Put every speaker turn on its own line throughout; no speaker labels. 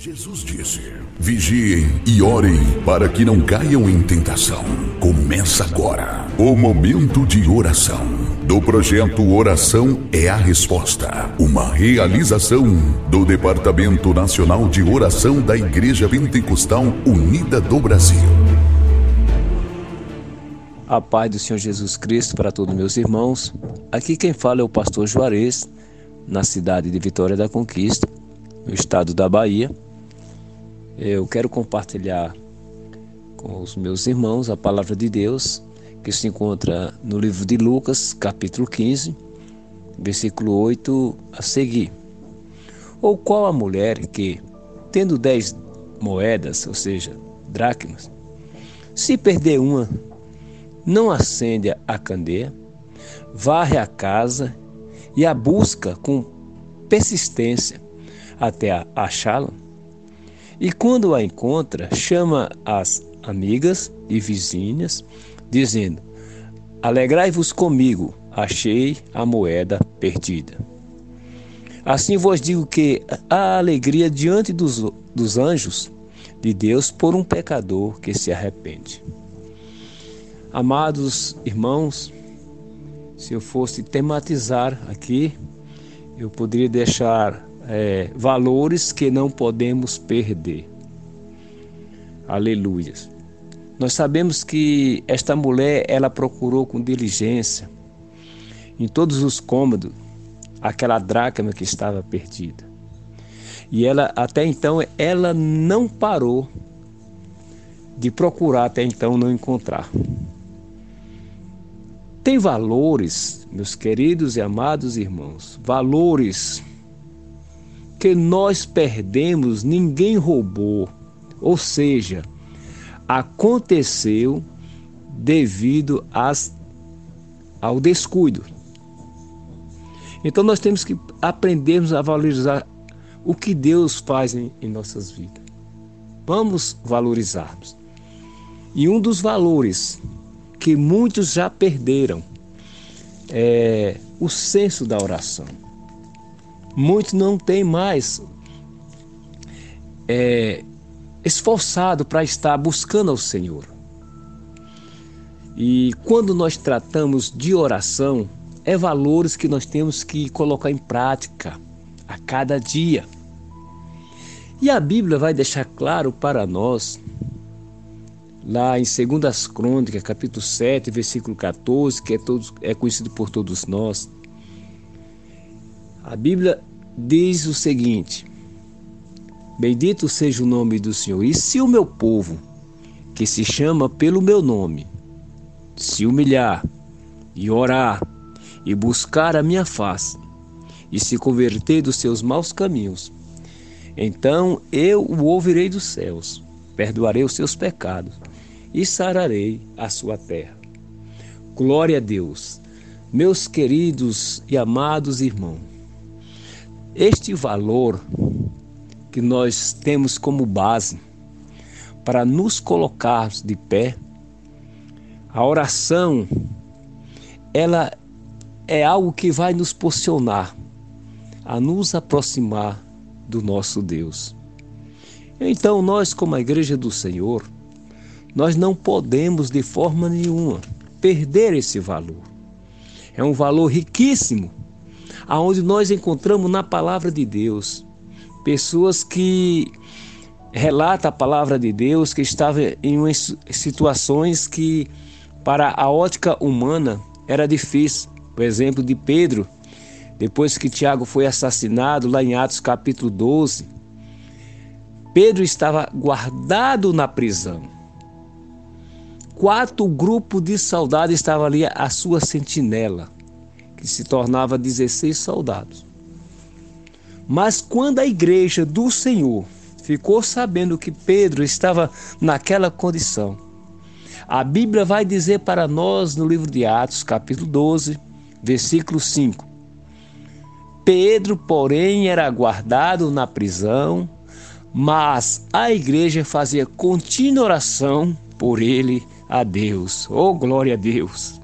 Jesus disse: Vigiem e orem para que não caiam em tentação. Começa agora o momento de oração do projeto Oração é a Resposta, uma realização do Departamento Nacional de Oração da Igreja Pentecostal Unida do Brasil.
A paz do Senhor Jesus Cristo para todos meus irmãos. Aqui quem fala é o pastor Juarez, na cidade de Vitória da Conquista, no estado da Bahia. Eu quero compartilhar com os meus irmãos a palavra de Deus que se encontra no livro de Lucas, capítulo 15, versículo 8 a seguir. Ou qual a mulher que, tendo dez moedas, ou seja, dracmas, se perder uma, não acende a candeia, varre a casa e a busca com persistência até achá-la? E quando a encontra, chama as amigas e vizinhas, dizendo: Alegrai-vos comigo, achei a moeda perdida. Assim vos digo que há alegria diante dos, dos anjos de Deus por um pecador que se arrepende. Amados irmãos, se eu fosse tematizar aqui, eu poderia deixar é, valores que não podemos perder. Aleluia. Nós sabemos que esta mulher ela procurou com diligência em todos os cômodos aquela dracma que estava perdida. E ela até então ela não parou de procurar até então não encontrar. Tem valores, meus queridos e amados irmãos, valores que nós perdemos, ninguém roubou. Ou seja, aconteceu devido às, ao descuido. Então nós temos que aprendermos a valorizar o que Deus faz em, em nossas vidas. Vamos valorizarmos. E um dos valores que muitos já perderam é o senso da oração. Muitos não têm mais é, esforçado para estar buscando ao Senhor. E quando nós tratamos de oração, é valores que nós temos que colocar em prática a cada dia. E a Bíblia vai deixar claro para nós, lá em 2 Crônicas, capítulo 7, versículo 14, que é, todos, é conhecido por todos nós. A Bíblia diz o seguinte: Bendito seja o nome do Senhor. E se o meu povo, que se chama pelo meu nome, se humilhar e orar e buscar a minha face e se converter dos seus maus caminhos, então eu o ouvirei dos céus, perdoarei os seus pecados e sararei a sua terra. Glória a Deus. Meus queridos e amados irmãos, este valor que nós temos como base para nos colocarmos de pé, a oração, ela é algo que vai nos posicionar a nos aproximar do nosso Deus. Então, nós, como a Igreja do Senhor, nós não podemos de forma nenhuma perder esse valor. É um valor riquíssimo aonde nós encontramos na palavra de Deus pessoas que relatam a palavra de Deus que estavam em situações que para a ótica humana era difícil. Por exemplo, de Pedro, depois que Tiago foi assassinado lá em Atos capítulo 12, Pedro estava guardado na prisão. Quatro grupos de soldados estavam ali à sua sentinela que se tornava 16 soldados. Mas quando a igreja do Senhor ficou sabendo que Pedro estava naquela condição, a Bíblia vai dizer para nós no livro de Atos, capítulo 12, versículo 5. Pedro, porém, era guardado na prisão, mas a igreja fazia contínua oração por ele a Deus. Oh, glória a Deus!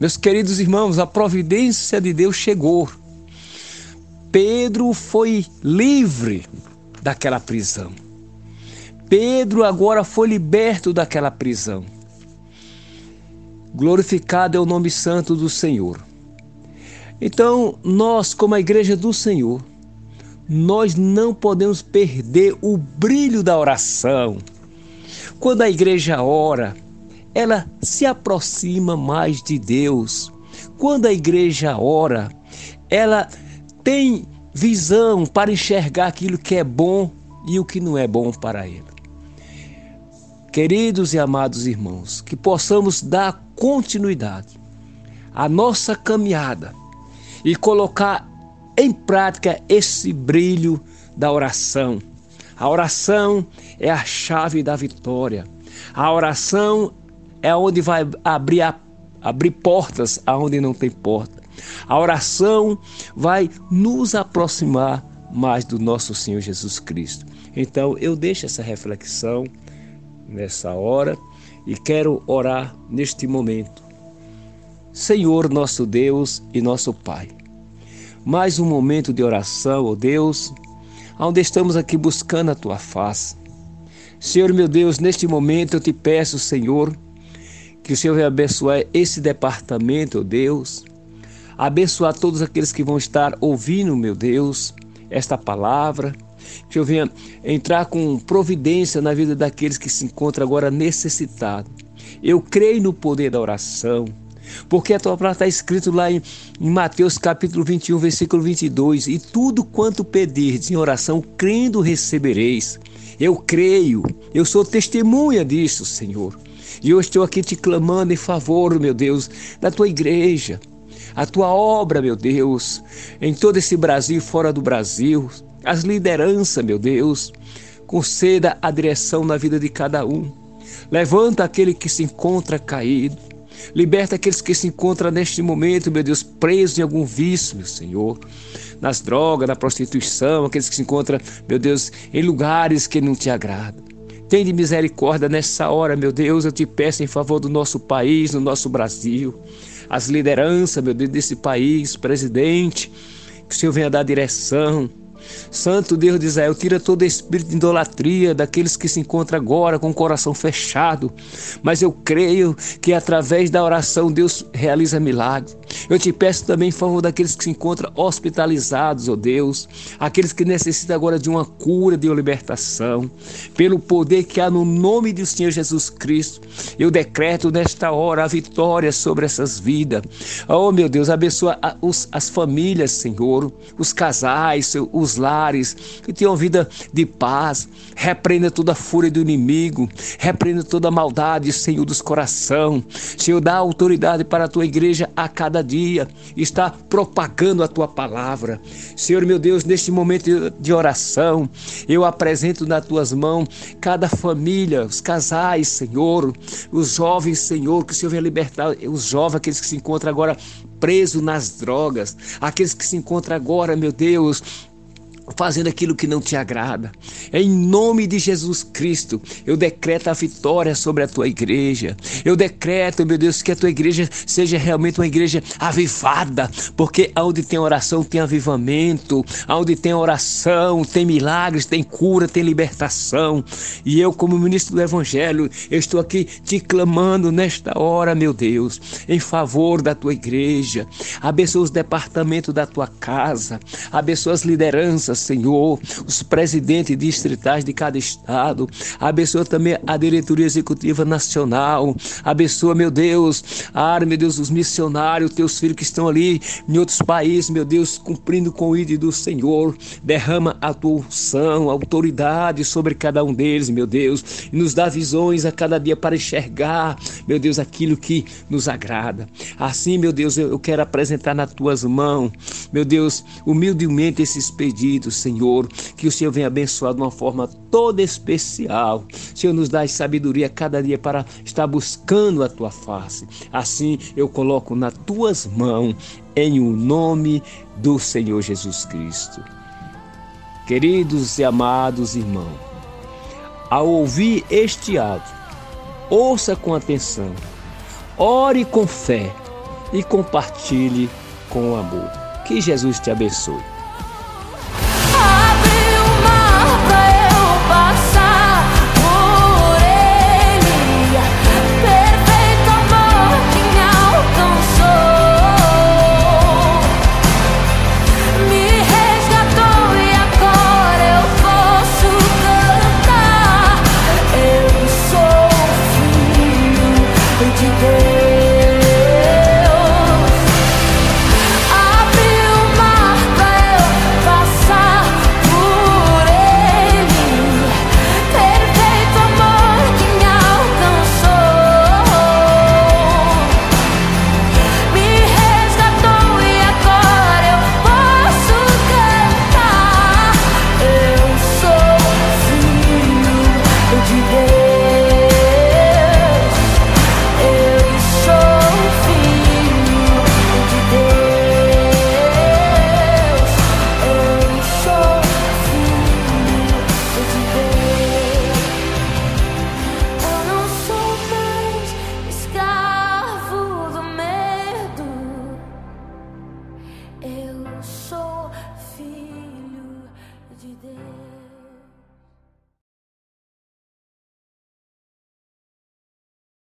Meus queridos irmãos, a providência de Deus chegou. Pedro foi livre daquela prisão. Pedro agora foi liberto daquela prisão. Glorificado é o nome santo do Senhor. Então, nós, como a igreja do Senhor, nós não podemos perder o brilho da oração. Quando a igreja ora, ela se aproxima mais de Deus. Quando a igreja ora, ela tem visão para enxergar aquilo que é bom e o que não é bom para ele. Queridos e amados irmãos, que possamos dar continuidade à nossa caminhada e colocar em prática esse brilho da oração. A oração é a chave da vitória. A oração é onde vai abrir, a, abrir portas aonde não tem porta. A oração vai nos aproximar mais do nosso Senhor Jesus Cristo. Então eu deixo essa reflexão nessa hora e quero orar neste momento. Senhor nosso Deus e nosso Pai, mais um momento de oração, ó oh Deus, onde estamos aqui buscando a tua face. Senhor meu Deus, neste momento eu te peço, Senhor, que o Senhor venha abençoar esse departamento, Deus, abençoar todos aqueles que vão estar ouvindo, meu Deus, esta palavra. Que o Senhor venha entrar com providência na vida daqueles que se encontram agora necessitados. Eu creio no poder da oração. Porque a tua palavra está escrito lá em, em, Mateus capítulo 21, versículo 22, e tudo quanto pedirdes em oração, crendo recebereis. Eu creio, eu sou testemunha disso, Senhor. E eu estou aqui te clamando em favor, meu Deus, da tua igreja, a tua obra, meu Deus, em todo esse Brasil e fora do Brasil, as lideranças, meu Deus, conceda a direção na vida de cada um. Levanta aquele que se encontra caído. Liberta aqueles que se encontram neste momento, meu Deus, presos em algum vício, meu Senhor. Nas drogas, na prostituição, aqueles que se encontram, meu Deus, em lugares que não te agradam. Tem de misericórdia nessa hora, meu Deus, eu te peço em favor do nosso país, do nosso Brasil. As lideranças, meu Deus, desse país, presidente, que o Senhor venha dar direção, Santo Deus de Israel, tira todo espírito de idolatria daqueles que se encontram agora com o coração fechado. Mas eu creio que através da oração Deus realiza milagres. Eu te peço também em favor daqueles que se encontram hospitalizados, ó oh Deus, aqueles que necessitam agora de uma cura, de uma libertação. Pelo poder que há no nome do Senhor Jesus Cristo, eu decreto nesta hora a vitória sobre essas vidas. Oh meu Deus, abençoa as famílias, Senhor, os casais, os lares, que tenham vida de paz. Repreenda toda a fúria do inimigo, repreenda toda a maldade, Senhor, dos coração. Senhor, dá autoridade para a tua igreja a cada dia, está propagando a tua palavra. Senhor, meu Deus, neste momento de oração, eu apresento nas tuas mãos cada família, os casais, Senhor, os jovens, Senhor, que o Senhor venha libertar os jovens, aqueles que se encontram agora presos nas drogas, aqueles que se encontram agora, meu Deus, fazendo aquilo que não te agrada. Em nome de Jesus Cristo, eu decreto a vitória sobre a tua igreja. Eu decreto, meu Deus, que a tua igreja seja realmente uma igreja avivada, porque onde tem oração tem avivamento, onde tem oração tem milagres, tem cura, tem libertação. E eu, como ministro do Evangelho, estou aqui te clamando nesta hora, meu Deus, em favor da tua igreja. Abençoa os departamentos da tua casa, abençoa as lideranças Senhor, os presidentes distritais de cada estado, abençoa também a diretoria executiva nacional, abençoa, meu Deus, ah, meu Deus, os missionários, teus filhos que estão ali em outros países, meu Deus, cumprindo com o ídolo do Senhor, derrama a tua unção, autoridade sobre cada um deles, meu Deus, e nos dá visões a cada dia para enxergar, meu Deus, aquilo que nos agrada. Assim, meu Deus, eu quero apresentar nas tuas mãos, meu Deus, humildemente esses pedidos Senhor, que o Senhor venha abençoar de uma forma toda especial. Senhor, nos dá sabedoria cada dia para estar buscando a tua face. Assim eu coloco nas tuas mãos, em o nome do Senhor Jesus Cristo. Queridos e amados irmãos, ao ouvir este áudio, ouça com atenção, ore com fé e compartilhe com amor. Que Jesus te abençoe.